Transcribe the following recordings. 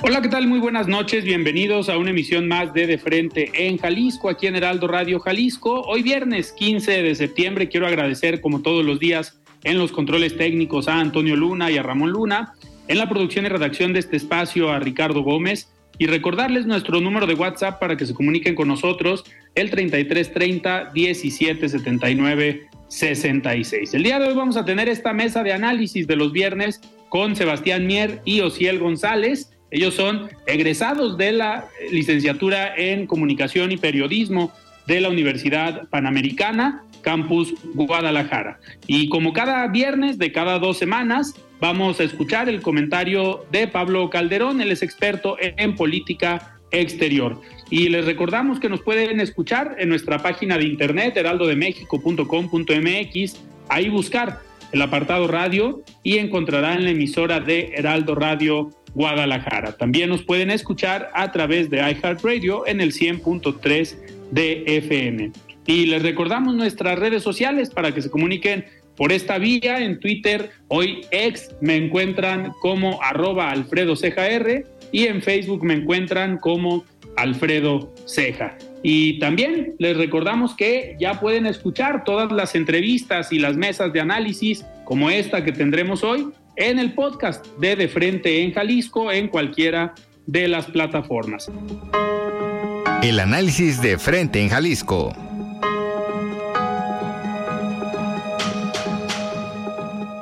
Hola, ¿qué tal? Muy buenas noches. Bienvenidos a una emisión más de De Frente en Jalisco, aquí en Heraldo Radio Jalisco. Hoy viernes 15 de septiembre quiero agradecer, como todos los días, en los controles técnicos a Antonio Luna y a Ramón Luna, en la producción y redacción de este espacio a Ricardo Gómez y recordarles nuestro número de WhatsApp para que se comuniquen con nosotros, el 3330 1779 66. El día de hoy vamos a tener esta mesa de análisis de los viernes con Sebastián Mier y Ociel González. Ellos son egresados de la licenciatura en Comunicación y Periodismo de la Universidad Panamericana, Campus Guadalajara. Y como cada viernes de cada dos semanas, vamos a escuchar el comentario de Pablo Calderón, él es experto en política exterior. Y les recordamos que nos pueden escuchar en nuestra página de internet, heraldodemexico.com.mx, ahí buscar el apartado radio y encontrarán la emisora de Heraldo Radio Guadalajara. También nos pueden escuchar a través de iHeartRadio en el 100.3 de FM. Y les recordamos nuestras redes sociales para que se comuniquen por esta vía en Twitter. Hoy ex me encuentran como arroba Alfredo y en Facebook me encuentran como Alfredo Ceja. Y también les recordamos que ya pueden escuchar todas las entrevistas y las mesas de análisis como esta que tendremos hoy en el podcast de De Frente en Jalisco en cualquiera de las plataformas. El análisis de Frente en Jalisco.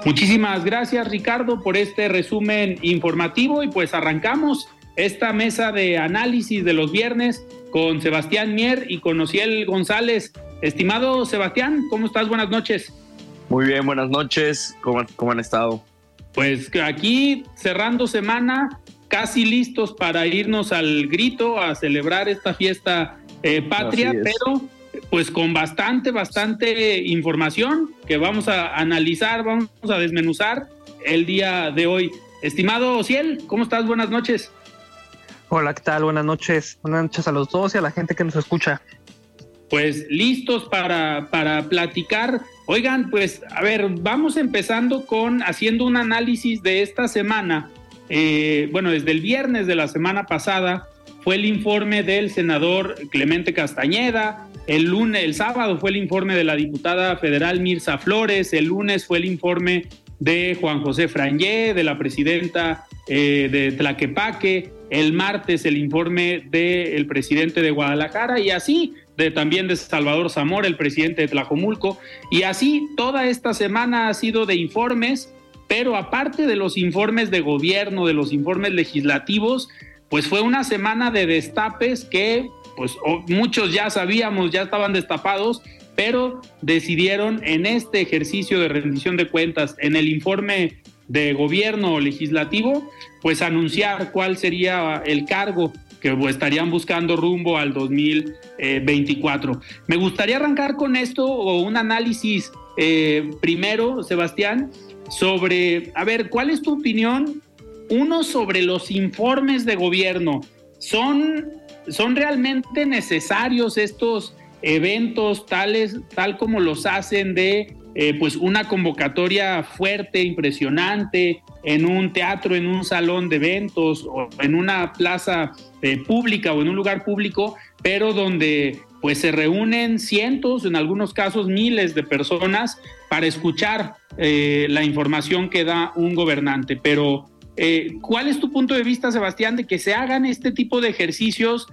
Muchísimas gracias Ricardo por este resumen informativo y pues arrancamos esta mesa de análisis de los viernes con Sebastián Mier y con Ociel González. Estimado Sebastián, ¿cómo estás? Buenas noches. Muy bien, buenas noches. ¿Cómo, cómo han estado? Pues aquí cerrando semana, casi listos para irnos al grito a celebrar esta fiesta eh, patria, pero pues con bastante, bastante información que vamos a analizar, vamos a desmenuzar el día de hoy. Estimado Ociel, ¿cómo estás? Buenas noches. Hola, ¿qué tal? Buenas noches. Buenas noches a los dos y a la gente que nos escucha. Pues listos para, para platicar. Oigan, pues a ver, vamos empezando con haciendo un análisis de esta semana. Eh, bueno, desde el viernes de la semana pasada fue el informe del senador Clemente Castañeda, el lunes, el sábado fue el informe de la diputada federal Mirza Flores, el lunes fue el informe de Juan José Frangé, de la presidenta eh, de Tlaquepaque, el martes el informe del presidente de Guadalajara y así de, también de Salvador Zamora, el presidente de Tlajomulco, y así toda esta semana ha sido de informes, pero aparte de los informes de gobierno, de los informes legislativos, pues fue una semana de destapes que pues muchos ya sabíamos, ya estaban destapados, pero decidieron en este ejercicio de rendición de cuentas, en el informe de gobierno legislativo, pues anunciar cuál sería el cargo que estarían buscando rumbo al 2024. Me gustaría arrancar con esto o un análisis eh, primero, Sebastián, sobre, a ver, ¿cuál es tu opinión uno sobre los informes de gobierno. ¿Son, son realmente necesarios estos eventos tales, tal como los hacen de eh, pues una convocatoria fuerte, impresionante, en un teatro, en un salón de eventos o en una plaza eh, pública o en un lugar público, pero donde pues se reúnen cientos, en algunos casos miles de personas para escuchar eh, la información que da un gobernante. Pero, eh, ¿cuál es tu punto de vista, Sebastián, de que se hagan este tipo de ejercicios?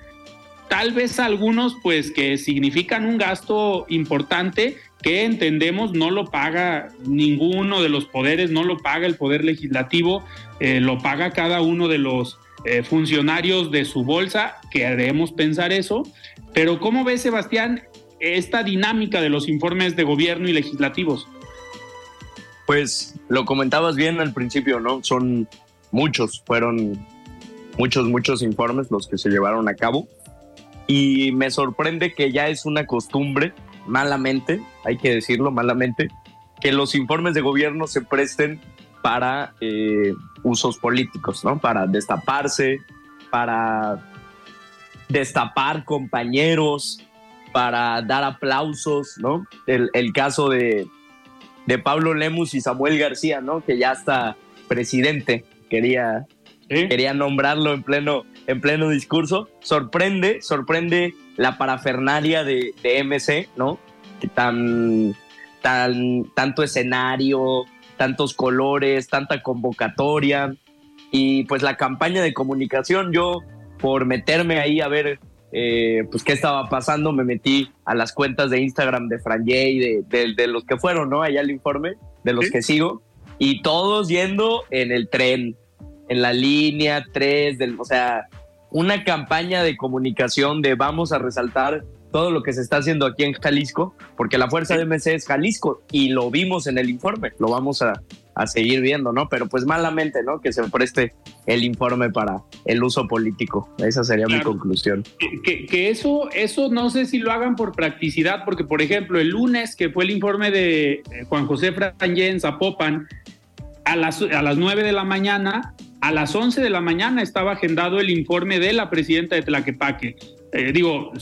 Tal vez algunos, pues, que significan un gasto importante que entendemos no lo paga ninguno de los poderes, no lo paga el poder legislativo, eh, lo paga cada uno de los funcionarios de su bolsa, queremos pensar eso, pero ¿cómo ves, Sebastián, esta dinámica de los informes de gobierno y legislativos? Pues lo comentabas bien al principio, ¿no? Son muchos, fueron muchos, muchos informes los que se llevaron a cabo. Y me sorprende que ya es una costumbre, malamente, hay que decirlo, malamente, que los informes de gobierno se presten para eh, usos políticos, ¿no? Para destaparse, para destapar compañeros, para dar aplausos, ¿no? El, caso de, de, Pablo Lemus y Samuel García, ¿no? Que ya está presidente, quería, quería nombrarlo en pleno, en pleno discurso. Sorprende, sorprende la parafernalia de, de MC, ¿no? Que tan, tan, tanto escenario, tantos colores, tanta convocatoria y pues la campaña de comunicación. Yo por meterme ahí a ver eh, pues qué estaba pasando, me metí a las cuentas de Instagram de Fran de, de, los que fueron, ¿no? Allá el informe, de los que sigo, y todos yendo en el tren, en la línea 3, del, o sea, una campaña de comunicación de vamos a resaltar todo lo que se está haciendo aquí en Jalisco, porque la fuerza de MC es Jalisco y lo vimos en el informe, lo vamos a, a seguir viendo, ¿no? Pero pues malamente, ¿no? Que se preste el informe para el uso político. Esa sería mi conclusión. Que, eso, eso no sé si lo hagan por practicidad, porque por ejemplo el lunes, que fue el informe de eh, Juan José Frangé en Zapopan, a las, a las 9 de la mañana, a las 11 de la mañana estaba agendado el informe de la presidenta de Tlaquepaque. Eh, digo,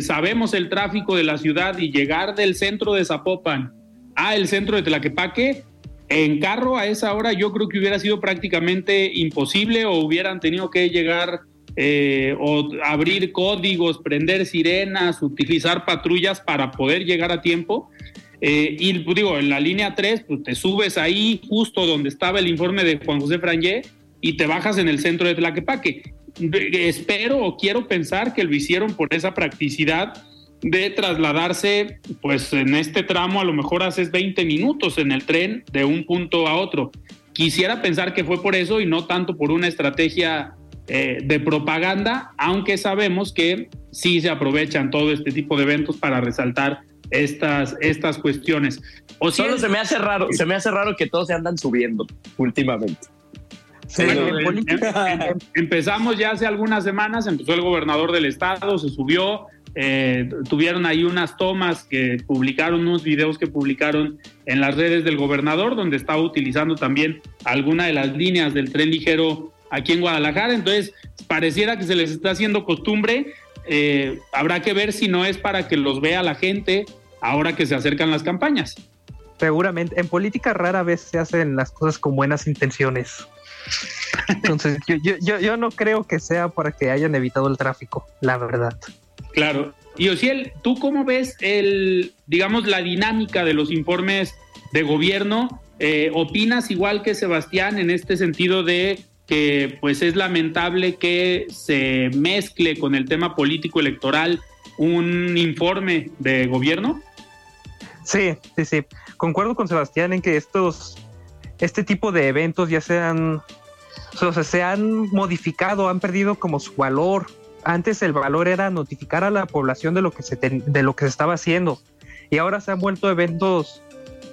sabemos el tráfico de la ciudad y llegar del centro de Zapopan a el centro de Tlaquepaque en carro a esa hora yo creo que hubiera sido prácticamente imposible o hubieran tenido que llegar eh, o abrir códigos, prender sirenas, utilizar patrullas para poder llegar a tiempo. Eh, y pues, digo, en la línea 3, pues te subes ahí justo donde estaba el informe de Juan José Frangé y te bajas en el centro de Tlaquepaque. Espero o quiero pensar que lo hicieron por esa practicidad de trasladarse, pues en este tramo a lo mejor haces 20 minutos en el tren de un punto a otro. Quisiera pensar que fue por eso y no tanto por una estrategia eh, de propaganda, aunque sabemos que sí se aprovechan todo este tipo de eventos para resaltar estas, estas cuestiones. O Solo se me hace raro, se me hace raro que todos se andan subiendo últimamente. Em, em, empezamos ya hace algunas semanas, empezó el gobernador del estado, se subió, eh, tuvieron ahí unas tomas que publicaron, unos videos que publicaron en las redes del gobernador, donde estaba utilizando también alguna de las líneas del tren ligero aquí en Guadalajara. Entonces, pareciera que se les está haciendo costumbre. Eh, habrá que ver si no es para que los vea la gente ahora que se acercan las campañas. Seguramente, en política rara vez se hacen las cosas con buenas intenciones. Entonces, yo, yo, yo no creo que sea para que hayan evitado el tráfico, la verdad. Claro. Y Ociel, ¿tú cómo ves el, digamos, la dinámica de los informes de gobierno? Eh, ¿Opinas igual que Sebastián en este sentido de que pues es lamentable que se mezcle con el tema político electoral un informe de gobierno? Sí, sí, sí. Concuerdo con Sebastián en que estos, este tipo de eventos ya se han, se han modificado, han perdido como su valor. Antes el valor era notificar a la población de lo que se, de lo que se estaba haciendo. Y ahora se han vuelto eventos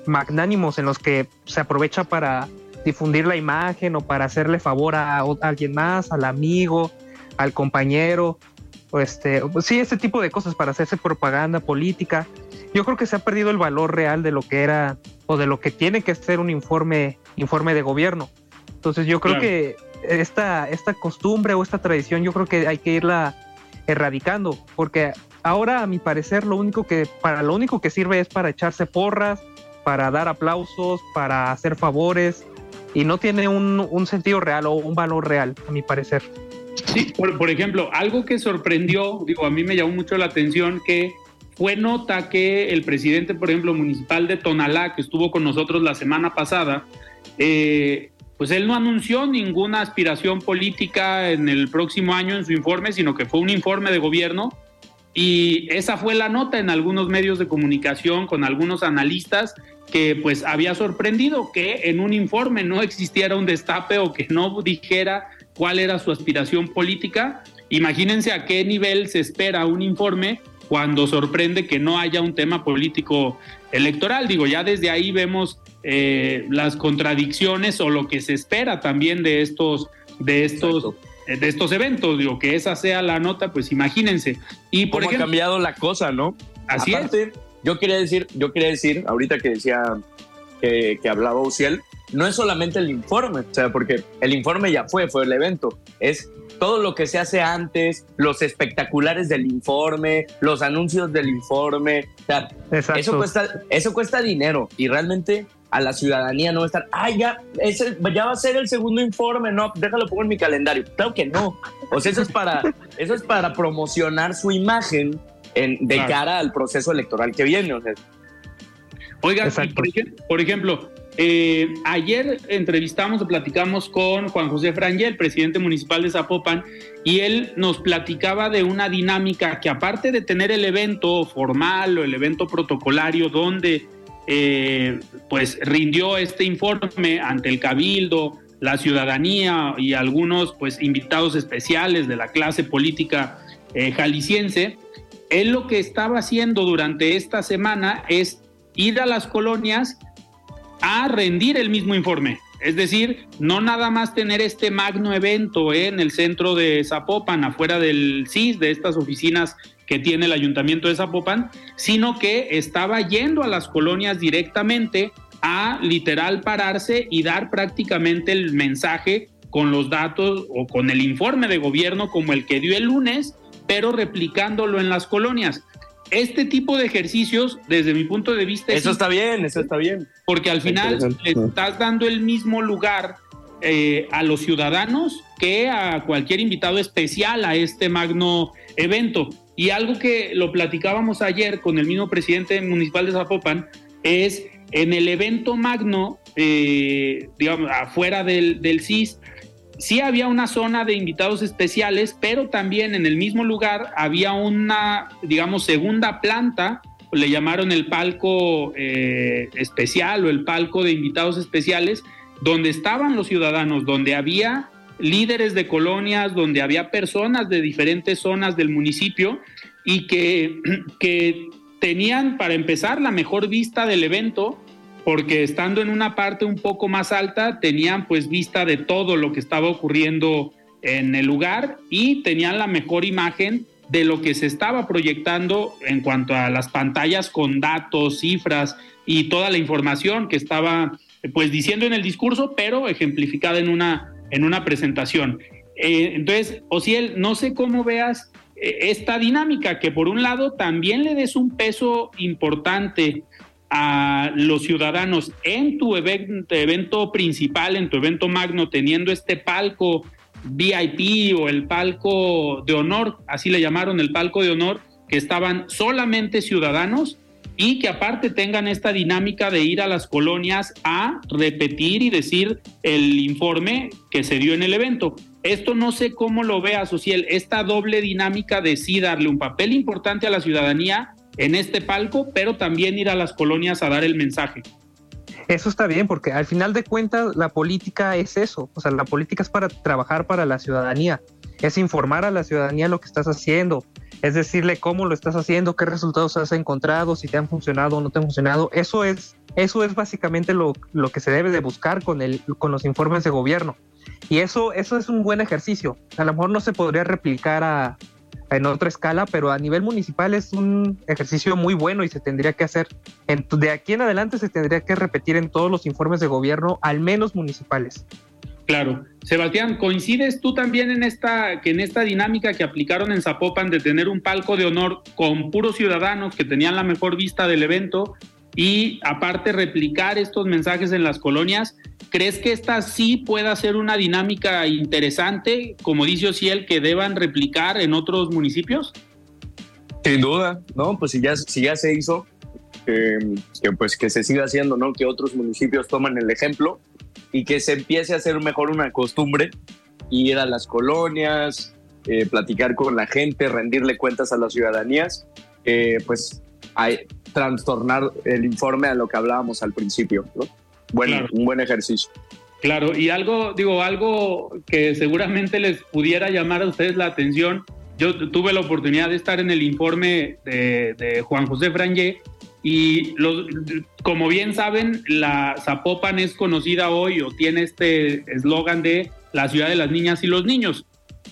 magnánimos en los que se aprovecha para difundir la imagen o para hacerle favor a, alguien más, al amigo, al compañero, este, sí, ese tipo de cosas para hacerse propaganda política. Yo creo que se ha perdido el valor real de lo que era o de lo que tiene que ser un informe, informe de gobierno. Entonces yo creo que esta, esta costumbre o esta tradición yo creo que hay que irla erradicando, porque ahora a mi parecer lo único que, para lo único que sirve es para echarse porras, para dar aplausos, para hacer favores, y no tiene un, sentido real o un valor real, a mi parecer. Sí, por, por, ejemplo, algo que sorprendió, digo, a mí me llamó mucho la atención que fue nota que el presidente, por ejemplo, municipal de Tonalá, que estuvo con nosotros la semana pasada, eh, pues él no anunció ninguna aspiración política en el próximo año en su informe, sino que fue un informe de gobierno. Y esa fue la nota en algunos medios de comunicación con algunos analistas que pues había sorprendido que en un informe no existiera un destape o que no dijera cuál era su aspiración política. Imagínense a qué nivel se espera un informe cuando sorprende que no haya un tema político electoral. Digo, ya desde ahí vemos eh, las contradicciones o lo que se espera también de estos, de estos, eh, de estos eventos. Digo, que esa sea la nota, pues imagínense. Y por ejemplo, ha cambiado la cosa, ¿no? Así es. Yo quería decir, yo quería decir, ahorita que decía que, que hablaba Uciel, no es solamente el informe, o sea, porque el informe ya fue, fue el evento, es todo lo que se hace antes, los espectaculares del informe, los anuncios del informe, o sea, eso cuesta, eso cuesta dinero y realmente a la ciudadanía no va a estar, ah, ya, ya va a ser el segundo informe, no, déjalo pongo en mi calendario. Claro que no. O sea, eso es para, eso es para promocionar su imagen en, de cara al proceso electoral que viene. O sea. Oiga, por, ejemplo, eh, ayer entrevistamos o platicamos con Juan José Frangel, presidente municipal de Zapopan, y él nos platicaba de una dinámica que aparte de tener el evento formal o el evento protocolario donde eh, pues rindió este informe ante el cabildo, la ciudadanía y algunos pues invitados especiales de la clase política eh, jalisciense, él lo que estaba haciendo durante esta semana es ir a las colonias a rendir el mismo informe. Es decir, no nada más tener este magno evento en el centro de Zapopan, afuera del CIS, de estas oficinas que tiene el ayuntamiento de Zapopan, sino que estaba yendo a las colonias directamente a literal pararse y dar prácticamente el mensaje con los datos o con el informe de gobierno como el que dio el lunes, pero replicándolo en las colonias este tipo de ejercicios, desde mi punto de vista... Eso está bien, eso está bien. Porque al final le estás dando el mismo lugar eh, a los ciudadanos que a cualquier invitado especial a este magno evento. Y algo que lo platicábamos ayer con el mismo presidente municipal de Zapopan es en el evento magno, eh, digamos, afuera del, del CIS, sí había una zona de invitados especiales, pero también en el mismo lugar había una, digamos, segunda planta, le llamaron el palco eh, especial o el palco de invitados especiales, donde estaban los ciudadanos, donde había líderes de colonias, donde había personas de diferentes zonas del municipio y que, que tenían, para empezar, la mejor vista del evento porque estando en una parte un poco más alta tenían pues vista de todo lo que estaba ocurriendo en el lugar y tenían la mejor imagen de lo que se estaba proyectando en cuanto a las pantallas con datos, cifras y toda la información que estaba pues diciendo en el discurso, pero ejemplificada en una, en una presentación. Eh, entonces, Osiel, no sé cómo veas eh, esta dinámica, que por un lado también le des un peso importante a los ciudadanos en tu evento, principal, en tu evento magno, teniendo este palco VIP o el palco de honor, así le llamaron el palco de honor, que estaban solamente ciudadanos y que aparte tengan esta dinámica de ir a las colonias a repetir y decir el informe que se dio en el evento. Esto no sé cómo lo vea, Social, esta doble dinámica de sí darle un papel importante a la ciudadanía en este palco, pero también ir a las colonias a dar el mensaje. Eso está bien, porque al final de cuentas la política es eso, o sea, la política es para trabajar para la ciudadanía, es informar a la ciudadanía lo que estás haciendo, es decirle cómo lo estás haciendo, qué resultados has encontrado, si te han funcionado o no te han funcionado. Eso es, eso es básicamente lo, lo que se debe de buscar con, el, con los informes de gobierno. Y eso, eso es un buen ejercicio. A lo mejor no se podría replicar a, en otra escala, pero a nivel municipal es un ejercicio muy bueno y se tendría que hacer. de aquí en adelante se tendría que repetir en todos los informes de gobierno, al menos municipales. Claro. Sebastián, ¿coincides tú también en esta, que en esta dinámica que aplicaron en Zapopan de tener un palco de honor con puros ciudadanos que tenían la mejor vista del evento y aparte replicar estos mensajes en las colonias. ¿Crees que esta sí pueda ser una dinámica interesante, como dice Ociel, que deban replicar en otros municipios? Sin duda, ¿no? Pues si ya, si ya se hizo, que pues que se siga haciendo, ¿no? Que otros municipios toman el ejemplo y que se empiece a hacer mejor una costumbre, ir a las colonias, eh, platicar con la gente, rendirle cuentas a las ciudadanías, pues hay, trastornar el informe a lo que hablábamos al principio, ¿no? Bueno, un buen ejercicio. Claro, y algo, digo, algo que seguramente les pudiera llamar a ustedes la atención. Yo tuve la oportunidad de estar en el informe de, Juan José Frangé y los, como bien saben, la Zapopan es conocida hoy o tiene este eslogan de la ciudad de las niñas y los niños.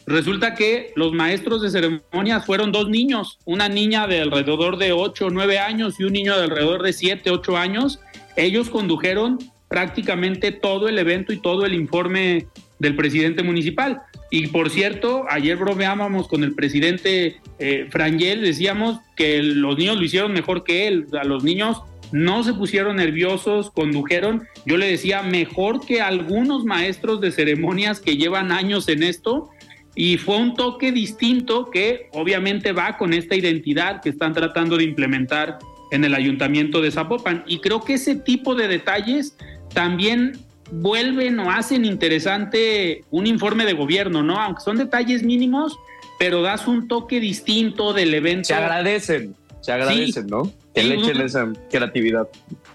Resulta que los maestros de ceremonias fueron dos niños, una niña de alrededor de 8 o 9 años y un niño de alrededor de 7, 8 años. Ellos condujeron prácticamente todo el evento y todo el informe del presidente municipal. Y por cierto, ayer bromeábamos con el presidente eh, Frangel, decíamos que los niños lo hicieron mejor que él, a los niños no se pusieron nerviosos, condujeron, yo le decía, mejor que algunos maestros de ceremonias que llevan años en esto, y fue un toque distinto que obviamente va con esta identidad que están tratando de implementar en el ayuntamiento de Zapopan. Y creo que ese tipo de detalles también vuelven o hacen interesante un informe de gobierno, ¿no? Aunque son detalles mínimos, pero das un toque distinto del evento. Se agradecen, se agradecen, ¿no? Que le echen esa creatividad.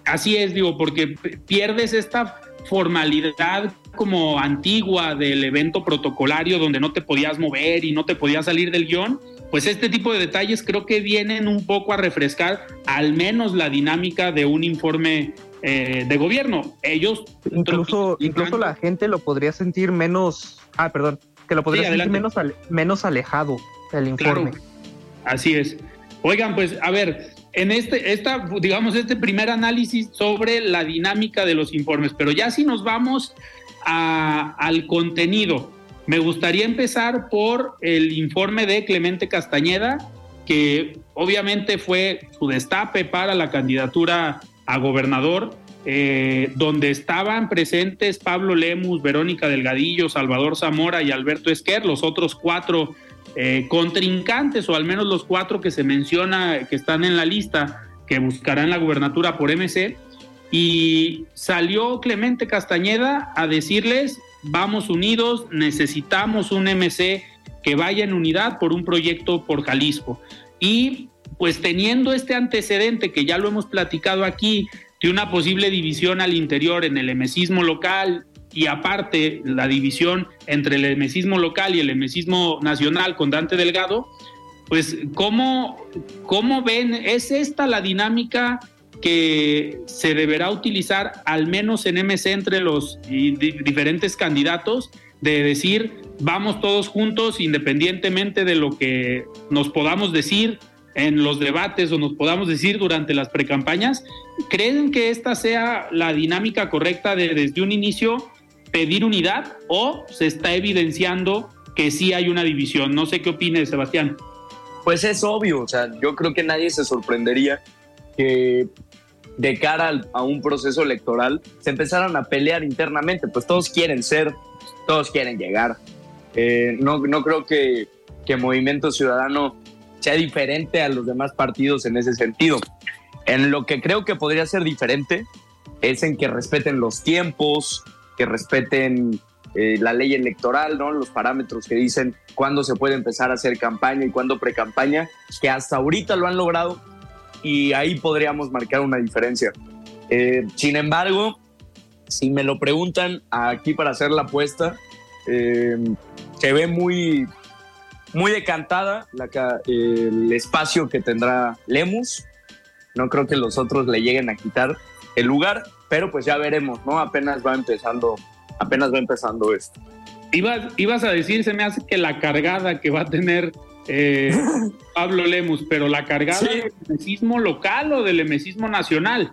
Así es, digo, porque pierdes esta formalidad como antigua del evento protocolario donde no te podías mover y no te podías salir del guion, pues este tipo de detalles creo que vienen un poco a refrescar al menos la dinámica de un informe eh, de gobierno. Ellos incluso, incluso la gente lo podría sentir menos, ah, perdón, que lo podría sentir menos, menos alejado el informe. Así es. Oigan, pues a ver, en este, esta, digamos, este primer análisis sobre la dinámica de los informes, pero ya si nos vamos al contenido, me gustaría empezar por el informe de Clemente Castañeda, que obviamente fue su destape para la candidatura a gobernador, eh, donde estaban presentes Pablo Lemus, Verónica Delgadillo, Salvador Zamora y Alberto Esquer, los otros cuatro eh, contrincantes, o al menos los cuatro que se menciona que están en la lista, que buscarán la gubernatura por MC, y salió Clemente Castañeda a decirles, vamos unidos, necesitamos un MC que vaya en unidad por un proyecto por Jalisco. Y pues teniendo este antecedente que ya lo hemos platicado aquí, de una posible división al interior en el emesismo local y aparte la división entre el emesismo local y el emesismo nacional con Dante Delgado, pues ¿cómo, cómo ven? ¿Es esta la dinámica que se deberá utilizar al menos en MC entre los diferentes candidatos de decir vamos todos juntos independientemente de lo que nos podamos decir en los debates o nos podamos decir durante las precampañas, ¿creen que esta sea la dinámica correcta de desde un inicio pedir unidad o se está evidenciando que sí hay una división? No sé qué opine Sebastián. Pues es obvio, o sea, yo creo que nadie se sorprendería que de cara a un proceso electoral se empezaran a pelear internamente, pues todos quieren ser, todos quieren llegar. Eh, no, no creo que, que Movimiento Ciudadano sea diferente a los demás partidos en ese sentido. En lo que creo que podría ser diferente es en que respeten los tiempos, que respeten eh, la ley electoral, ¿no? los parámetros que dicen cuándo se puede empezar a hacer campaña y cuándo pre-campaña, que hasta ahorita lo han logrado, y ahí podríamos marcar una diferencia. Eh, sin embargo, si me lo preguntan aquí para hacer la apuesta, eh, se ve muy, muy decantada el espacio que tendrá Lemus. No creo que los otros le lleguen a quitar el lugar, pero pues ya veremos, ¿no? Apenas va empezando, apenas va empezando esto. Ibas, ibas a decir, se me hace que la cargada que va a tener eh, Pablo Lemus, pero la cargada del emesismo local o del emesismo nacional.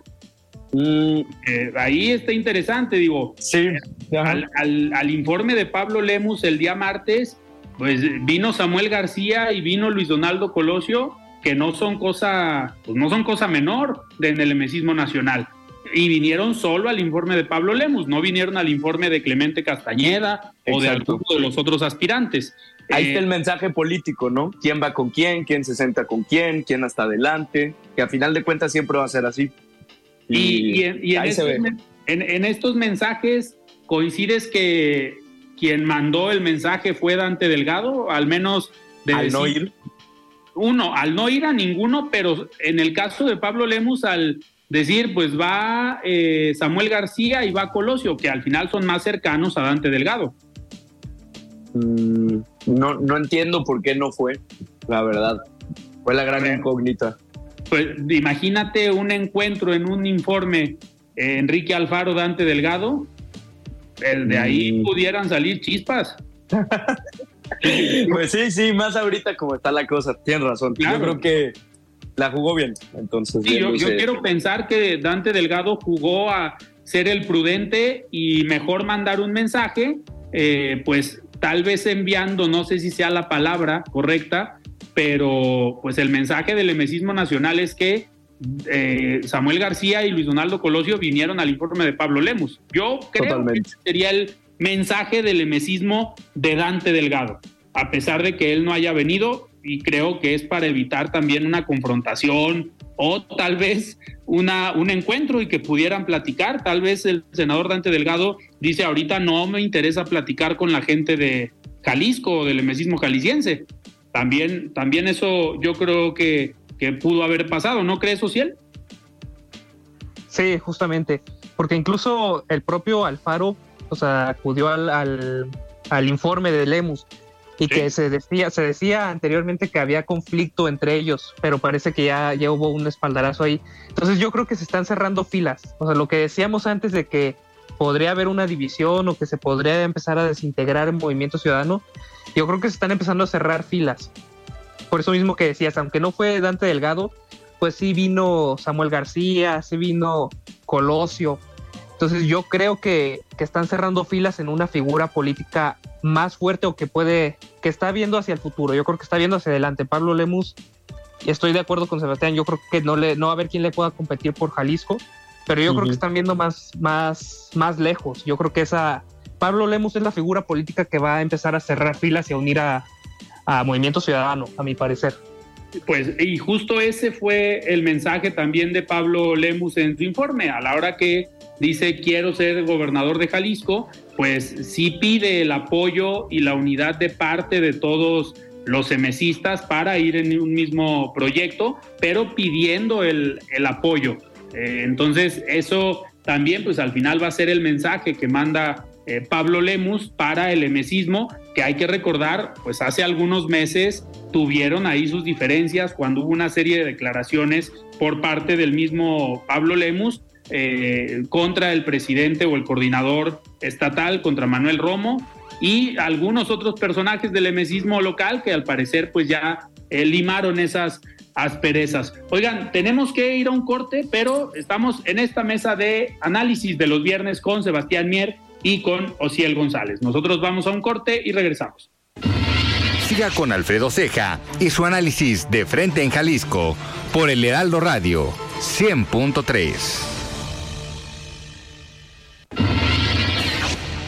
Mm. Eh, ahí está interesante, digo. Sí. Al, informe de Pablo Lemus el día martes, pues vino Samuel García y vino Luis Donaldo Colosio que no son cosa, pues no son cosa menor en el emesismo nacional. Y vinieron solo al informe de Pablo Lemus, no vinieron al informe de Clemente Castañeda o de alguno de los otros aspirantes. Ahí está el mensaje político, ¿no? ¿Quién va con quién? ¿Quién se sienta con quién? ¿Quién hasta adelante? Que a final de cuentas siempre va a ser así. Y, en, estos, mensajes coincides que quien mandó el mensaje fue Dante Delgado, al menos de al no ir. Uno, al no ir a ninguno, pero en el caso de Pablo Lemus, al decir, pues va eh, Samuel García y va Colosio, que al final son más cercanos a Dante Delgado. Mm, no, no entiendo por qué no fue, la verdad. Fue la gran incógnita. Pues imagínate un encuentro en un informe eh, Enrique Alfaro, Dante Delgado, el de ahí mm. pudieran salir chispas. pues sí, sí, más ahorita como está la cosa, tienes razón. Yo creo que la jugó bien, entonces. yo, quiero pensar que Dante Delgado jugó a ser el prudente y mejor mandar un mensaje, eh, pues tal vez enviando, no sé si sea la palabra correcta, pero pues el mensaje del emesismo nacional es que eh, Samuel García y Luis Donaldo Colosio vinieron al informe de Pablo Lemus. Yo creo que sería el mensaje del emesismo de Dante Delgado, a pesar de que él no haya venido y creo que es para evitar también una confrontación o tal vez una, un encuentro y que pudieran platicar. Tal vez el senador Dante Delgado dice ahorita no me interesa platicar con la gente de Jalisco o del emesismo jalisciense. También, también eso yo creo que, que pudo haber pasado, ¿no crees, Social? Sí, justamente, porque incluso el propio Alfaro, o sea, acudió al, al, informe de Lemus y que se decía, se decía anteriormente que había conflicto entre ellos, pero parece que ya, ya hubo un espaldarazo ahí. Entonces yo creo que se están cerrando filas. O sea, lo que decíamos antes de que podría haber una división o que se podría empezar a desintegrar el movimiento ciudadano, yo creo que se están empezando a cerrar filas. Por eso mismo que decías, aunque no fue Dante Delgado, pues sí vino Samuel García, sí vino Colosio. Entonces yo creo que, que están cerrando filas en una figura política más fuerte o que puede, que está viendo hacia el futuro. Yo creo que está viendo hacia adelante. Pablo Lemus, estoy de acuerdo con Sebastián, yo creo que no, le, no va a haber quién le pueda competir por Jalisco, pero yo creo que están viendo más, más, más lejos. Yo creo que esa Pablo Lemus es la figura política que va a empezar a cerrar filas y a unir a, a Movimiento Ciudadano, a mi parecer. Pues, y justo ese fue el mensaje también de Pablo Lemus en su informe, a la hora que dice quiero ser gobernador de Jalisco, pues sí pide el apoyo y la unidad de parte de todos los semesistas para ir en un mismo proyecto, pero pidiendo el, el apoyo. Eh, entonces, eso también, pues al final va a ser el mensaje que manda eh, Pablo Lemus para el emesismo, que hay que recordar, pues hace algunos meses tuvieron ahí sus diferencias cuando hubo una serie de declaraciones por parte del mismo Pablo Lemus eh, contra el presidente o el coordinador estatal, contra Manuel Romo, y algunos otros personajes del emesismo local que al parecer pues ya limaron esas asperezas. Oigan, tenemos que ir a un corte, pero estamos en esta mesa de análisis de los viernes con Sebastián Mier y con Ociel González. Nosotros vamos a un corte y regresamos. Siga con Alfredo Ceja y su análisis de frente en Jalisco por el Heraldo Radio 100.3.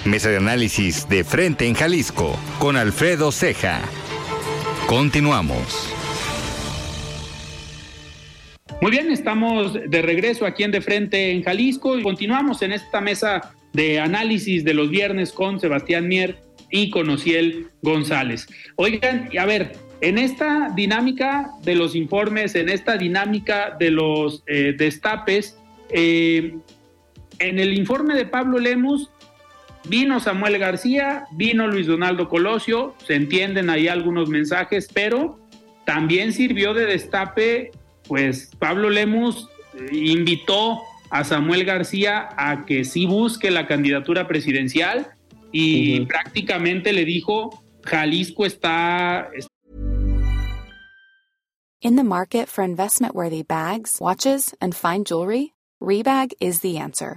Mesa de análisis de frente en Jalisco con Alfredo Ceja. Continuamos. Muy bien, estamos de regreso aquí en De Frente en Jalisco y continuamos en esta mesa de análisis de los viernes con Sebastián Mier y con Ociel González. Oigan, a ver, en esta dinámica de los informes, en esta dinámica de los eh, destapes, eh, en el informe de Pablo Lemus vino Samuel García, vino Luis Donaldo Colosio, se entienden ahí algunos mensajes, pero también sirvió de destape pues Pablo Lemus invitó a Samuel García a que sí busque la candidatura presidencial y prácticamente le dijo, Jalisco está... In the market for investment-worthy bags, watches, and fine jewelry, Rebag is the answer.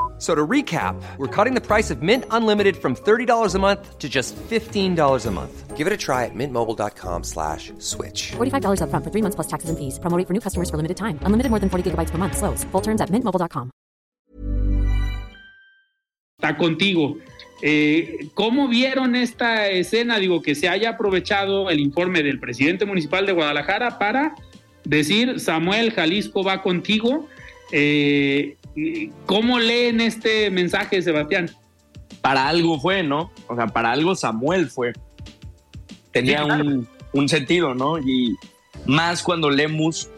So to recap, we're cutting the price of Mint Unlimited from $30 a month to just $15 a month. Give it a try at mintmobile.com slash switch. $45 up front for three months plus taxes and fees. Promoting for new customers for limited time. Unlimited more than 40 gigabytes per month. Slows. Full terms at mintmobile.com. Está contigo. Eh, ¿Cómo vieron esta escena? Digo, que se haya aprovechado el informe del presidente municipal de Guadalajara para decir, Samuel Jalisco va contigo. Eh, ¿Cómo leen este mensaje, Sebastián? Para algo fue, ¿no? O sea, para algo Samuel fue. Tenía Sí, claro. un, un sentido, ¿no? Y más cuando Lemus,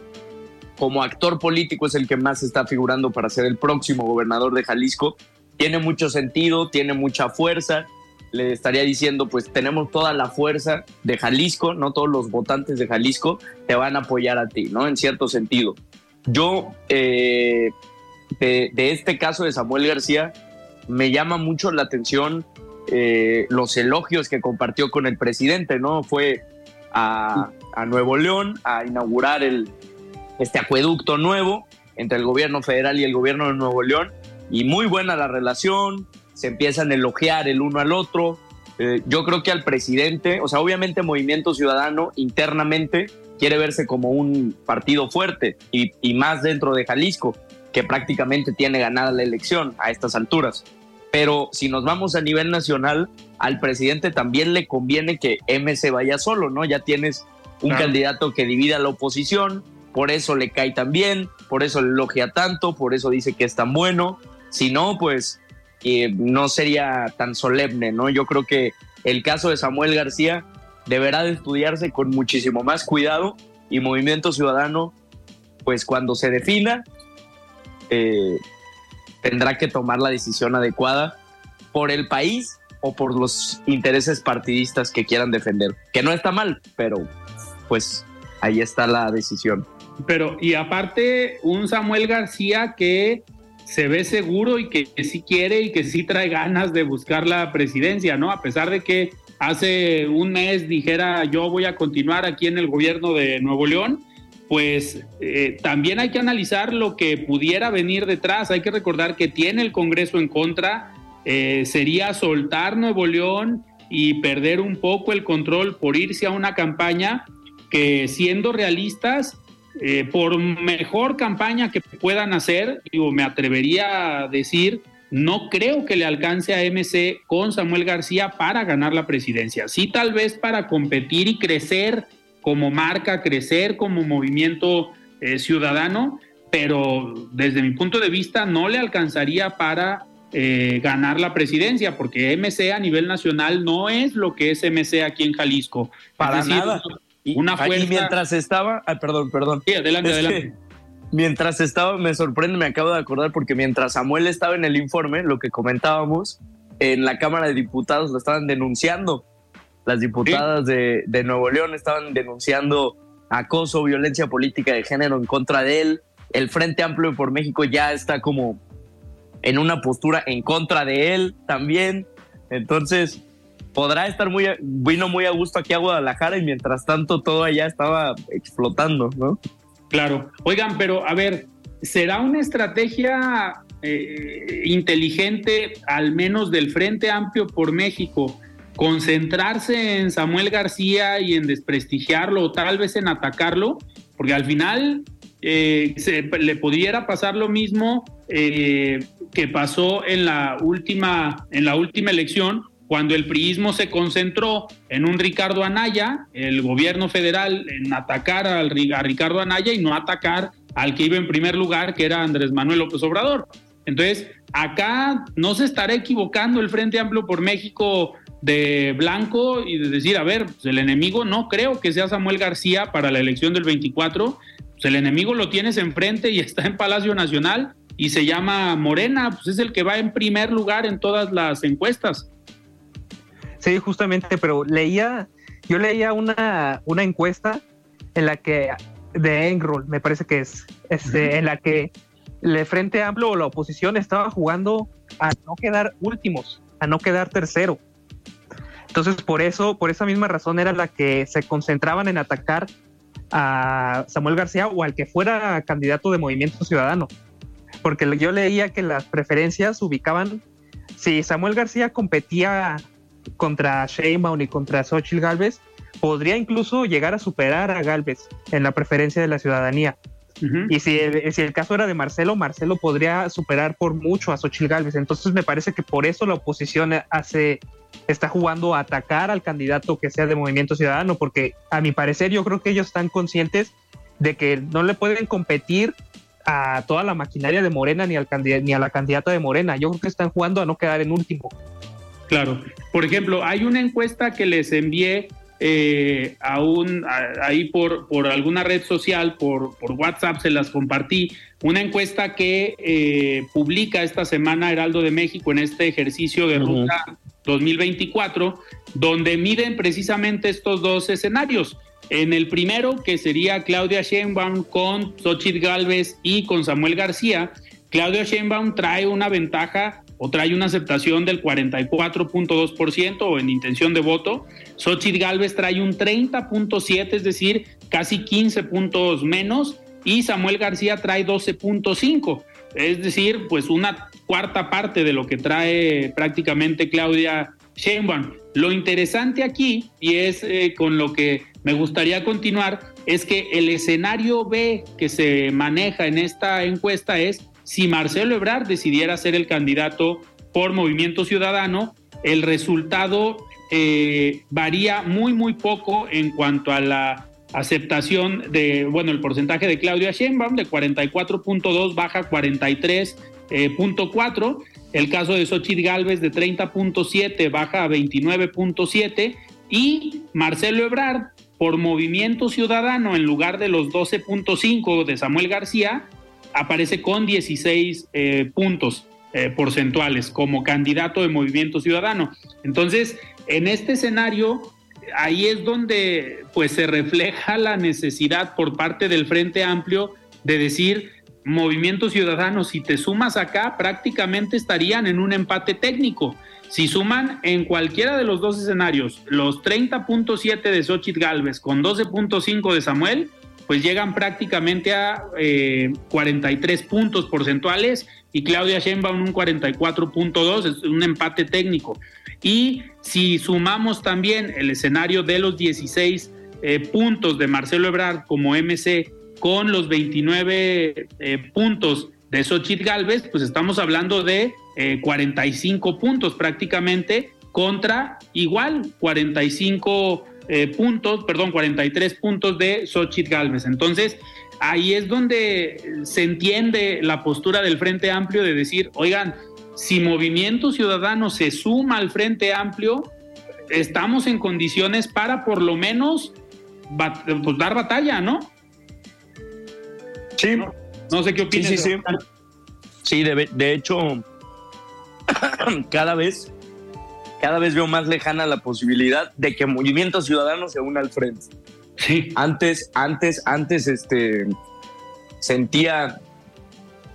como actor político, es el que más está figurando para ser el próximo gobernador de Jalisco. Tiene mucho sentido, tiene mucha fuerza. Le estaría diciendo, pues tenemos toda la fuerza de Jalisco, no todos los votantes de Jalisco te van a apoyar a ti, ¿no? En cierto sentido. Yo, eh, de, este caso de Samuel García, me llama mucho la atención eh, los elogios que compartió con el presidente, ¿no? Fue a, Nuevo León a inaugurar el, este acueducto nuevo entre el gobierno federal y el gobierno de Nuevo León y muy buena la relación, se empiezan a elogiar el uno al otro. Eh, yo creo que al presidente, o sea, obviamente Movimiento Ciudadano internamente quiere verse como un partido fuerte y más dentro de Jalisco, que prácticamente tiene ganada la elección a estas alturas. Pero si nos vamos a nivel nacional, al presidente también le conviene que MC vaya solo, ¿no? Ya tienes un Claro. candidato que divide a la oposición, por eso le cae tan bien, por eso le elogia tanto, por eso dice que es tan bueno. Si no, pues eh, no sería tan solemne, ¿no? Yo creo que el caso de Samuel García deberá de estudiarse con muchísimo más cuidado y Movimiento Ciudadano, pues cuando se defina, eh, tendrá que tomar la decisión adecuada por el país o por los intereses partidistas que quieran defender. Que no está mal, pero pues ahí está la decisión. Pero, y aparte, un Samuel García que se ve seguro y que, que sí quiere y que sí trae ganas de buscar la presidencia, ¿no? A pesar de que hace un mes dijera yo voy a continuar aquí en el gobierno de Nuevo León, pues eh, también hay que analizar lo que pudiera venir detrás. Hay que recordar que tiene el Congreso en contra, eh, sería soltar Nuevo León y perder un poco el control por irse a una campaña que siendo realistas, eh, por mejor campaña que puedan hacer, me atrevería a decir, no creo que le alcance a MC con Samuel García para ganar la presidencia. Sí, tal vez para competir y crecer como marca, crecer como movimiento eh, ciudadano, pero desde mi punto de vista no le alcanzaría para eh, ganar la presidencia, porque MC a nivel nacional no es lo que es MC aquí en Jalisco. Para decir, nada. Y, una y fuerza- mientras estaba, ay, perdón, perdón. Sí, adelante, Es que adelante. mientras estaba, me sorprende, me acabo de acordar, porque mientras Samuel estaba en el informe, lo que comentábamos, en la Cámara de Diputados lo estaban denunciando. Las diputadas de, de Nuevo León estaban denunciando acoso, violencia política de género en contra de él. El Frente Amplio por México ya está como en una postura en contra de él también. Entonces, podrá estar muy, vino muy a gusto aquí a Guadalajara y mientras tanto todo allá estaba explotando, ¿no? Claro. Oigan, pero a ver, ¿será una estrategia eh, inteligente, al menos del Frente Amplio por México, concentrarse en Samuel García y en desprestigiarlo o tal vez en atacarlo? Porque al final eh, se- le pudiera pasar lo mismo eh, que pasó en la última, en la última elección, cuando el priismo se concentró en un Ricardo Anaya, el gobierno federal, en atacar al, a Ricardo Anaya y no atacar al que iba en primer lugar, que era Andrés Manuel López Obrador. Entonces, acá no se estará equivocando el Frente Amplio por México de blanco y de decir, a ver, pues el enemigo no creo que sea Samuel García para la elección del 24, pues el enemigo lo tienes enfrente y está en Palacio Nacional y se llama Morena, pues es el que va en primer lugar en todas las encuestas. Sí, justamente, pero leía, yo leía una, una encuesta en la que, de Engroll, me parece que es, este, en la que el Frente Amplio o la oposición estaba jugando a no quedar últimos, a no quedar tercero. Entonces, por eso, por esa misma razón era la que se concentraban en atacar a Samuel García o al que fuera candidato de Movimiento Ciudadano. Porque yo leía que las preferencias ubicaban, si Samuel García competía contra Sheinbaum y contra Xochitl Galvez, podría incluso llegar a superar a Galvez en la preferencia de la ciudadanía. Y si el, si el, caso era de Marcelo, Marcelo podría superar por mucho a Xochitl Galvez. Entonces me parece que por eso la oposición hace, está jugando a atacar al candidato que sea de Movimiento Ciudadano, porque a mi parecer yo creo que ellos están conscientes de que no le pueden competir a toda la maquinaria de Morena ni, al ni a la candidata de Morena. Yo creo que están jugando a no quedar en último. Claro. Por ejemplo, hay una encuesta que les envié eh, aún ahí por, por alguna red social, por, por WhatsApp, se las compartí. Una encuesta que eh, publica esta semana Heraldo de México en este ejercicio de ruta 2024, donde miden precisamente estos dos escenarios. En el primero, que sería Claudia Sheinbaum con Xochitl Galvez y con Samuel García, Claudia Sheinbaum trae una ventaja o trae una aceptación del 44.2% o en intención de voto. Xochitl Galvez trae un 30.7, es decir, casi 15 puntos menos. Y Samuel García trae 12.5, es decir, pues una cuarta parte de lo que trae prácticamente Claudia Sheinbaum. Lo interesante aquí, y es eh, con lo que me gustaría continuar, es que el escenario B que se maneja en esta encuesta es si Marcelo Ebrard decidiera ser el candidato por Movimiento Ciudadano, el resultado eh, varía muy, muy poco en cuanto a la aceptación de, bueno, el porcentaje de Claudia Sheinbaum de 44.2 baja a 43.4, el caso de Xochitl Galvez de 30.7 baja a 29.7 y Marcelo Ebrard por Movimiento Ciudadano en lugar de los 12.5 de Samuel García aparece con 16 eh, puntos eh, porcentuales como candidato de Movimiento Ciudadano. Entonces, en este escenario, ahí es donde pues se refleja la necesidad por parte del Frente Amplio de decir, Movimiento Ciudadano, si te sumas acá, prácticamente estarían en un empate técnico. Si suman en cualquiera de los dos escenarios los 30.7 de Xochitl Galvez con 12.5 de Samuel, pues llegan prácticamente a 43 eh, puntos porcentuales y Claudia Sheinbaum un 44.2, es un empate técnico. Y si sumamos también el escenario de los 16 eh, puntos de Marcelo Ebrard como MC con los 29 eh, puntos de Xochitl Galvez, pues estamos hablando de 45 puntos prácticamente contra igual 45 eh, puntos, perdón, 43 puntos de Xochitl Galvez. Entonces, ahí es donde se entiende la postura del Frente Amplio de decir, oigan, si Movimiento Ciudadano se suma al Frente Amplio, estamos en condiciones para por lo menos pues, dar batalla, ¿no? Sí. No, sé qué opinas. Sí, sí, sí. sí de, de hecho, cada vez cada vez veo más lejana la posibilidad de que Movimiento Ciudadano se una al frente. Sí. Antes, antes, antes, este, sentía,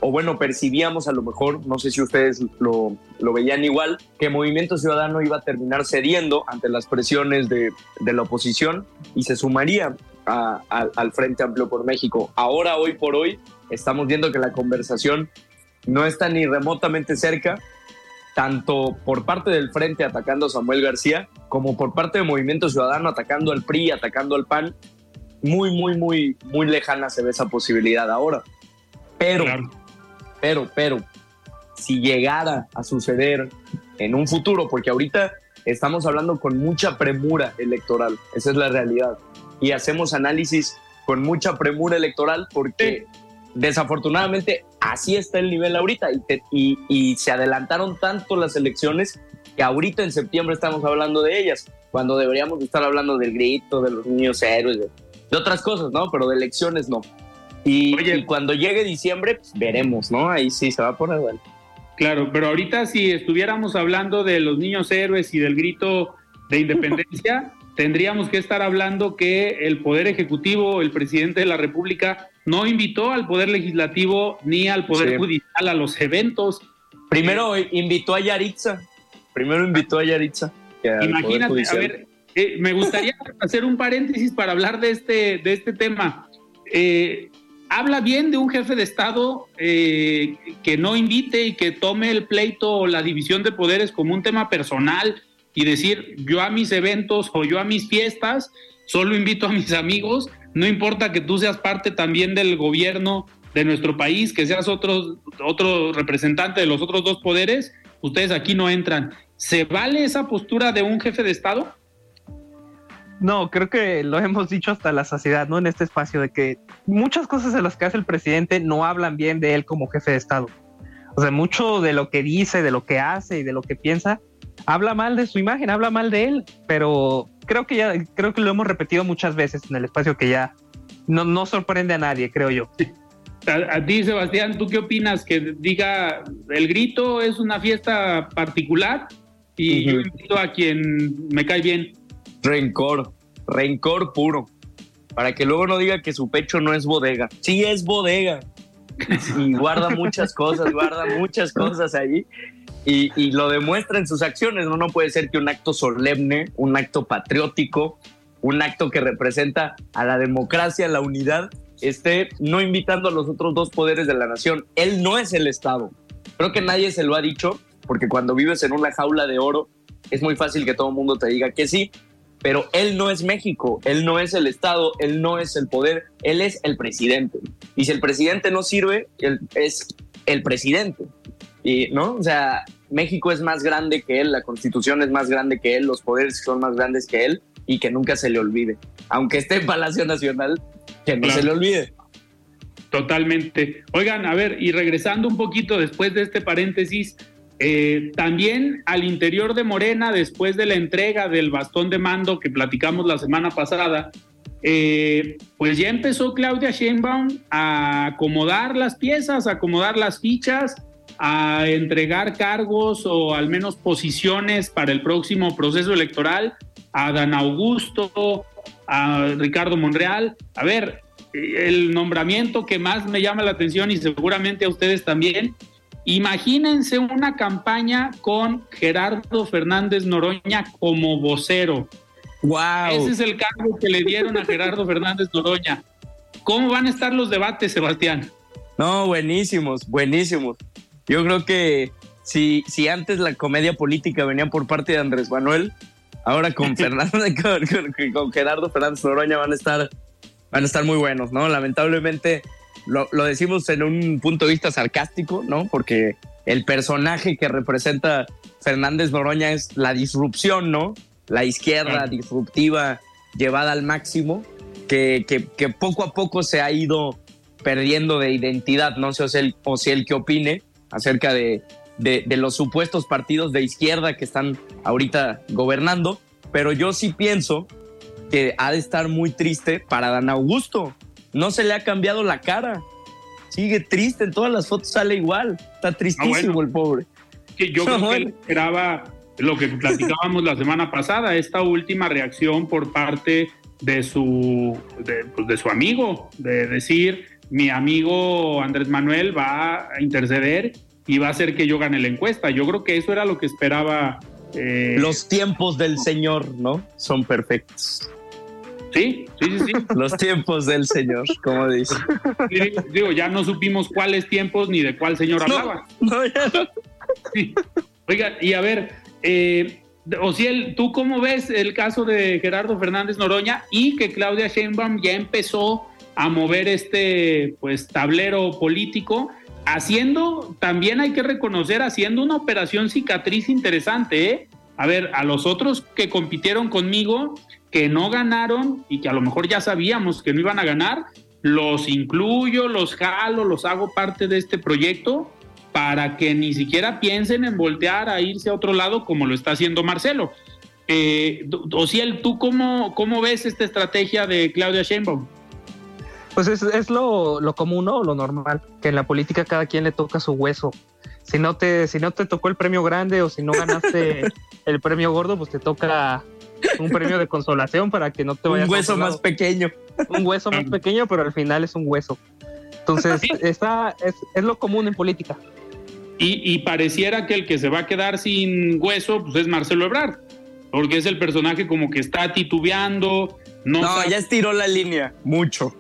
o bueno, percibíamos a lo mejor, no sé si ustedes lo, lo veían igual, que Movimiento Ciudadano iba a terminar cediendo ante las presiones de, de la oposición y se sumaría al Frente Amplio por México. Ahora, hoy por hoy, estamos viendo que la conversación no está ni remotamente cerca tanto por parte del Frente atacando a Samuel García, como por parte del Movimiento Ciudadano atacando al PRI, atacando al PAN. Muy, muy, muy, muy lejana se ve esa posibilidad ahora. Pero, pero, pero, si llegara a suceder en un futuro, porque ahorita estamos hablando con mucha premura electoral, esa es la realidad, y hacemos análisis con mucha premura electoral porque desafortunadamente así está el nivel ahorita y, y, se adelantaron tanto las elecciones que ahorita en septiembre estamos hablando de ellas, cuando deberíamos estar hablando del grito, de los niños héroes, de, otras cosas, ¿no? Pero de elecciones no. Y, cuando llegue diciembre, pues, veremos, ¿no? Ahí sí se va a poner bueno. Claro, pero ahorita si estuviéramos hablando de los niños héroes y del grito de independencia, tendríamos que estar hablando que el Poder Ejecutivo, el presidente de la República, no invitó al Poder Legislativo ni al Poder Judicial a los eventos. Primero invitó a Yaritza. Primero invitó a Yaritza. Imagínate, a ver, eh, me gustaría hacer un paréntesis para hablar de este, de este tema. Eh, habla bien de un jefe de Estado eh, que no invite y que tome el pleito o la división de poderes como un tema personal y decir yo a mis eventos o yo a mis fiestas solo invito a mis amigos, no importa que tú seas parte también del gobierno de nuestro país, que seas otro, otro representante de los otros dos poderes, ustedes aquí no entran. ¿Se vale esa postura de un jefe de Estado? No, creo que lo hemos dicho hasta la saciedad, ¿no? En este espacio, de que muchas cosas de las que hace el presidente no hablan bien de él como jefe de Estado. O sea, mucho de lo que dice, de lo que hace y de lo que piensa, habla mal de su imagen, habla mal de él, pero creo que ya, creo que lo hemos repetido muchas veces en el espacio que ya no, no sorprende a nadie, creo yo. A, ti, Sebastián, ¿tú qué opinas? Que diga, el grito es una fiesta particular y yo invito a quien me cae bien rencor, rencor puro, para que luego no diga que su pecho no es bodega. Sí es bodega. Y guarda muchas cosas, guarda muchas cosas ahí. Y, lo demuestra en sus acciones. ¿no? no puede ser que un acto solemne, un acto patriótico, un acto que representa a la democracia, a la unidad, esté no invitando a los otros dos poderes de la nación. Él no es el Estado. Creo que nadie se lo ha dicho, porque cuando vives en una jaula de oro, es muy fácil que todo el mundo te diga que sí, pero él no es México, él no es el Estado, él no es el poder, él es el presidente. Y si el presidente no sirve, él es el presidente. Y, ¿no? O sea, México es más grande que él, la constitución es más grande que él, los poderes son más grandes que él y que nunca se le olvide. Aunque esté en Palacio Nacional, que no se le olvide. Totalmente. Oigan, a ver, y regresando un poquito después de este paréntesis, eh, también al interior de Morena, después de la entrega del bastón de mando que platicamos la semana pasada, eh, pues ya empezó Claudia Sheinbaum a acomodar las piezas, acomodar las fichas, a entregar cargos o al menos posiciones para el próximo proceso electoral a Dan Augusto, a Ricardo Monreal. A ver, el nombramiento que más me llama la atención y seguramente a ustedes también Imagínense una campaña con Gerardo Fernández Noroña como vocero. Wow. Ese es el cargo que le dieron a Gerardo Fernández Noroña. ¿Cómo van a estar los debates, Sebastián? No, buenísimos, buenísimos. Yo creo que si, si antes la comedia política venía por parte de Andrés Manuel, ahora con Fernando, con, con, Gerardo Fernández Noroña van a estar, van a estar muy buenos, ¿no? Lamentablemente lo, decimos en un punto de vista sarcástico, ¿no? Porque el personaje que representa Fernández Noroña es la disrupción, ¿no? La izquierda disruptiva llevada al máximo, que, que, poco a poco se ha ido perdiendo de identidad. No sé si él, o si él que opine acerca de, de, de, los supuestos partidos de izquierda que están ahorita gobernando, pero yo sí pienso que ha de estar muy triste para Dan Augusto, no se le ha cambiado la cara. Sigue triste, en todas las fotos sale igual. Está tristísimo el pobre. Que yo creo que esperaba lo que platicábamos la semana pasada, esta última reacción por parte de su, de, pues, de su amigo, de decir, mi amigo Andrés Manuel va a interceder y va a hacer que yo gane la encuesta. Yo creo que eso era lo que esperaba. Eh, Los tiempos del Señor, ¿no? Son perfectos. Sí, sí, sí, sí. Los tiempos del Señor, como dice. digo, ya no supimos cuáles tiempos ni de cuál Señor hablaba. No, ya no. Oiga, y a ver, eh, Ociel, ¿tú cómo ves el caso de Gerardo Fernández Noroña y que Claudia Sheinbaum ya empezó a mover este pues tablero político, haciendo, también hay que reconocer, haciendo una operación cicatriz interesante, ¿eh? A ver, a los otros que compitieron conmigo, que no ganaron y que a lo mejor ya sabíamos que no iban a ganar, los incluyo, los jalo, los hago parte de este proyecto para que ni siquiera piensen en voltear a irse a otro lado como lo está haciendo Marcelo. Eh, Ociel, ¿tú cómo, cómo ves esta estrategia de Claudia Sheinbaum? Pues es, es lo, lo, común, ¿no? Lo normal, que en la política cada quien le toca su hueso. Si no te, si no te tocó el premio grande o si no ganaste el premio gordo, pues te toca un premio de consolación para que no te vayas. Un hueso más pequeño. Un hueso más pequeño, pero al final es un hueso. Entonces, está, es, es lo común en política. Y, y, pareciera que el que se va a quedar sin hueso pues es Marcelo Ebrard, porque es el personaje como que está titubeando. No, no ya estiró la línea mucho.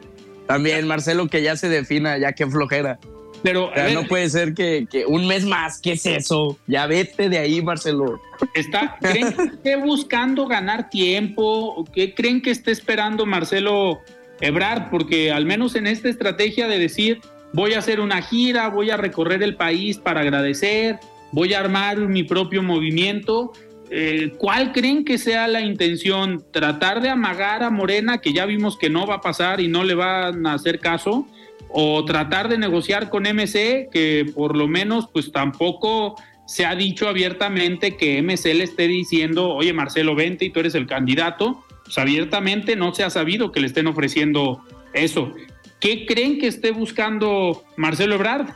También Marcelo que ya se defina, ya que flojera. Pero o sea, ver, no puede ser que, que, un mes más, ¿qué es eso? Ya vete de ahí, Marcelo. Está, ¿Creen que esté buscando ganar tiempo? ¿Qué creen que esté esperando Marcelo Ebrard? Porque al menos en esta estrategia de decir, voy a hacer una gira, voy a recorrer el país para agradecer, voy a armar mi propio movimiento. Eh, ¿Cuál creen que sea la intención? ¿Tratar de amagar a Morena, que ya vimos que no va a pasar y no le van a hacer caso? ¿O tratar de negociar con MC, que por lo menos pues tampoco se ha dicho abiertamente que MC le esté diciendo, oye Marcelo, vente y tú eres el candidato? Pues abiertamente no se ha sabido que le estén ofreciendo eso. ¿Qué creen que esté buscando Marcelo Ebrard?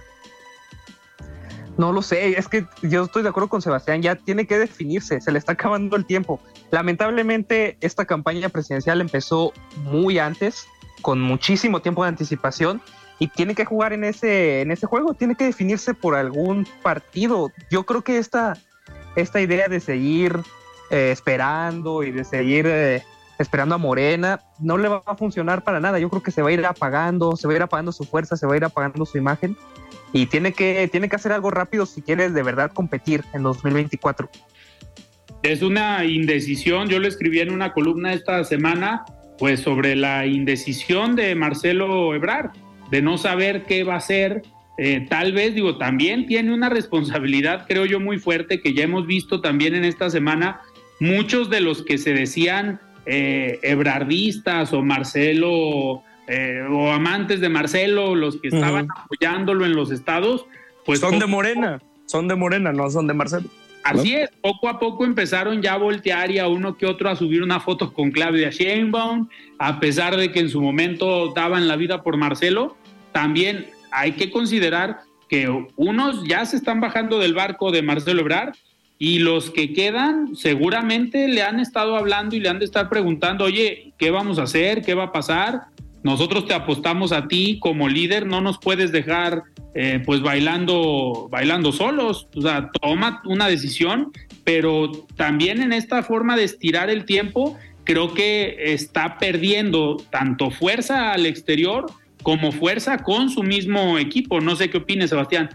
No lo sé, es que yo estoy de acuerdo con Sebastián, ya tiene que definirse, se le está acabando el tiempo. Lamentablemente esta campaña presidencial empezó muy antes, con muchísimo tiempo de anticipación, y tiene que jugar en ese, en ese juego, tiene que definirse por algún partido. Yo creo que esta, esta idea de seguir eh, esperando y de seguir eh, esperando a Morena, no le va a funcionar para nada. Yo creo que se va a ir apagando, se va a ir apagando su fuerza, se va a ir apagando su imagen y tiene que, tiene que hacer algo rápido si quieres de verdad competir en 2024. Es una indecisión, yo lo escribí en una columna esta semana, pues sobre la indecisión de Marcelo Ebrard, de no saber qué va a hacer. Eh, tal vez, digo, también tiene una responsabilidad, creo yo, muy fuerte que ya hemos visto también en esta semana. Muchos de los que se decían eh, ebrardistas o Marcelo eh, o amantes de Marcelo, los que estaban uh -huh. apoyándolo en los estados, pues son de Morena, son de Morena, no son de Marcelo. Así ¿no? es, poco a poco empezaron ya a voltear y a uno que otro a subir una foto con Claudia Sheinbaum, a pesar de que en su momento daban la vida por Marcelo, también hay que considerar que unos ya se están bajando del barco de Marcelo Ebrard y los que quedan seguramente le han estado hablando y le han de estar preguntando, oye, ¿qué vamos a hacer? ¿Qué va a pasar? Nosotros te apostamos a ti como líder, no nos puedes dejar eh, pues bailando, bailando solos, o sea, toma una decisión, pero también en esta forma de estirar el tiempo, creo que está perdiendo tanto fuerza al exterior como fuerza con su mismo equipo. No sé qué opines, Sebastián.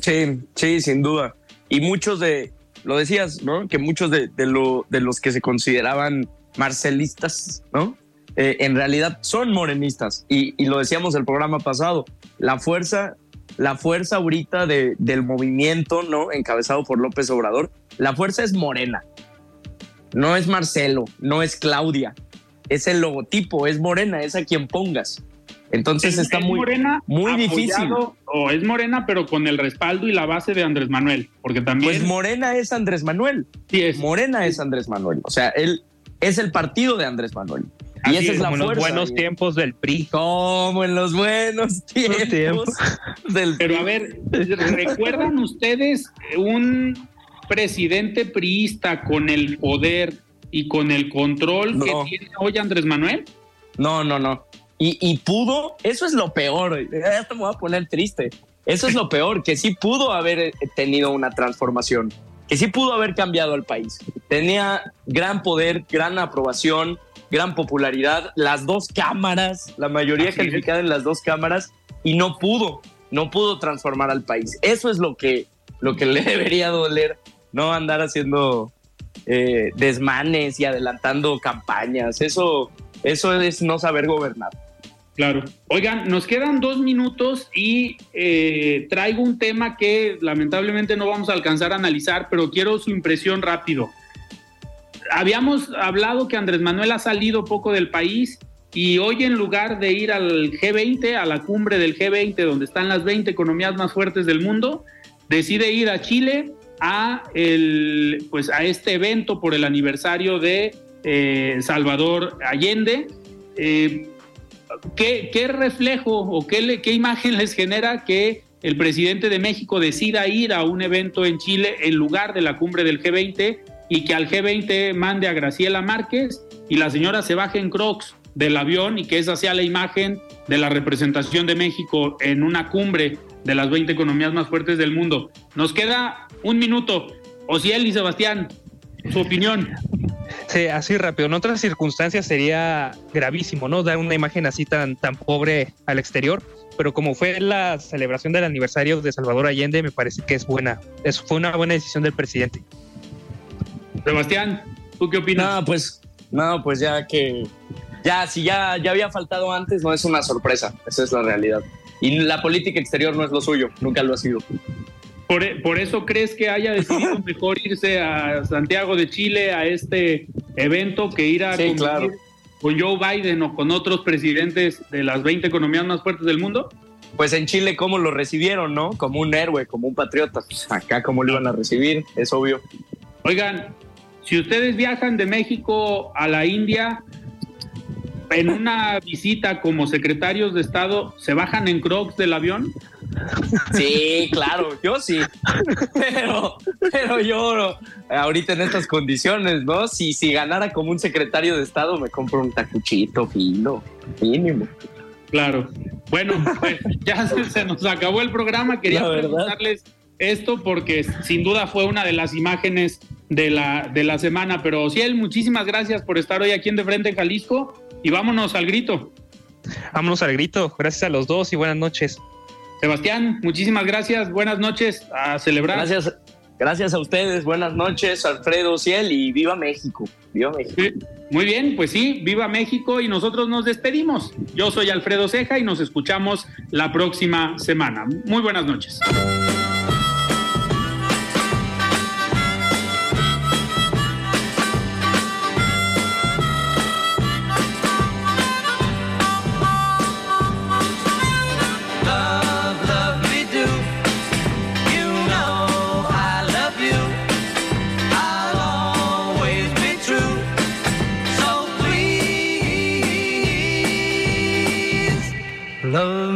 Sí, sí, sin duda. Y muchos de, lo decías, ¿no? Que muchos de los que se consideraban marcelistas, ¿no? Eh, en realidad son morenistas. Y, y, lo decíamos el programa pasado, la fuerza, la fuerza ahorita de, del movimiento, ¿no? Encabezado por López Obrador, la fuerza es morena. No es Marcelo, no es Claudia, es el logotipo, es morena, es a quien pongas. Entonces es, está es muy, morena, muy difícil. O es morena, pero con el respaldo y la base de Andrés Manuel, porque también. Pues Morena es Andrés Manuel. Sí es. Morena es Andrés Manuel. O sea, él es el partido de Andrés Manuel. Y Así esa es, es la como fuerza. en los buenos tiempos del PRI. Como en los buenos tiempos, tiempos. del Pero a ver, ¿recuerdan ustedes un presidente priista con el poder y con el control No. que tiene hoy Andrés Manuel? No, no, no. Y, y pudo, eso es lo peor. Esto me voy a poner triste. Eso es lo peor, que sí pudo haber eh, tenido una transformación, que sí pudo haber cambiado al país. Tenía gran poder, gran aprobación, gran popularidad, las dos cámaras, la mayoría Así es. calificada en las dos cámaras, y no pudo, no pudo transformar al país. Eso es lo que, lo que le debería doler, no andar haciendo eh, desmanes y adelantando campañas. Eso, eso es no saber gobernar. Claro. Oigan, nos quedan dos minutos y eh, traigo un tema que lamentablemente no vamos a alcanzar a analizar, pero quiero su impresión rápido. Habíamos hablado que Andrés Manuel ha salido poco del país y hoy en lugar de ir al G20, a la cumbre del G20, donde están las 20 economías más fuertes del mundo, decide ir a Chile a, el, pues a este evento por el aniversario de eh, Salvador Allende. Eh, ¿qué, ¿qué, reflejo o qué, qué imagen les genera que el presidente de México decida ir a un evento en Chile en lugar de la cumbre del G20 y que al G20 mande a Graciela Márquez y la señora se baje en Crocs del avión y que esa sea la imagen de la representación de México en una cumbre de las 20 economías más fuertes del mundo. Nos queda un minuto. Ociel y Sebastián, su opinión. Sí, así rápido. En otras circunstancias sería gravísimo, ¿no? Dar una imagen así tan, tan pobre al exterior. Pero como fue la celebración del aniversario de Salvador Allende, me parece que es buena. Es, fue una buena decisión del presidente. Sebastián, ¿tú qué opinas? No, pues, no, pues ya que ya si ya, ya había faltado antes, no es una sorpresa. Esa es la realidad. Y la política exterior no es lo suyo, nunca lo ha sido. Por, por, eso crees que haya decidido mejor irse a Santiago de Chile a este evento que ir a sí, claro. con Joe Biden o con otros presidentes de las 20 economías más fuertes del mundo? Pues en Chile, ¿cómo lo recibieron, no? Como un héroe, como un patriota. Pues acá, ¿cómo lo iban a recibir? Es obvio. Oigan, si ustedes viajan de México a la India, en una visita como secretarios de Estado, ¿se bajan en crocs del avión? Sí, claro, yo sí. Pero, pero yo ahorita en estas condiciones, ¿no? Si, si ganara como un secretario de Estado, me compro un tacuchito fino, mínimo. Claro. Bueno, pues ya se, se, nos acabó el programa. Quería preguntarles esto porque sin duda fue una de las imágenes de la, de la semana. Pero Ciel, muchísimas gracias por estar hoy aquí en De Frente en Jalisco y vámonos al grito. Vámonos al grito. Gracias a los dos y buenas noches. Sebastián, muchísimas gracias. Buenas noches. A celebrar. Gracias. Gracias a ustedes. Buenas noches, Alfredo Ciel y viva México. Viva México. Sí, muy bien, pues sí, viva México y nosotros nos despedimos. Yo soy Alfredo Ceja y nos escuchamos la próxima semana. Muy buenas noches. Love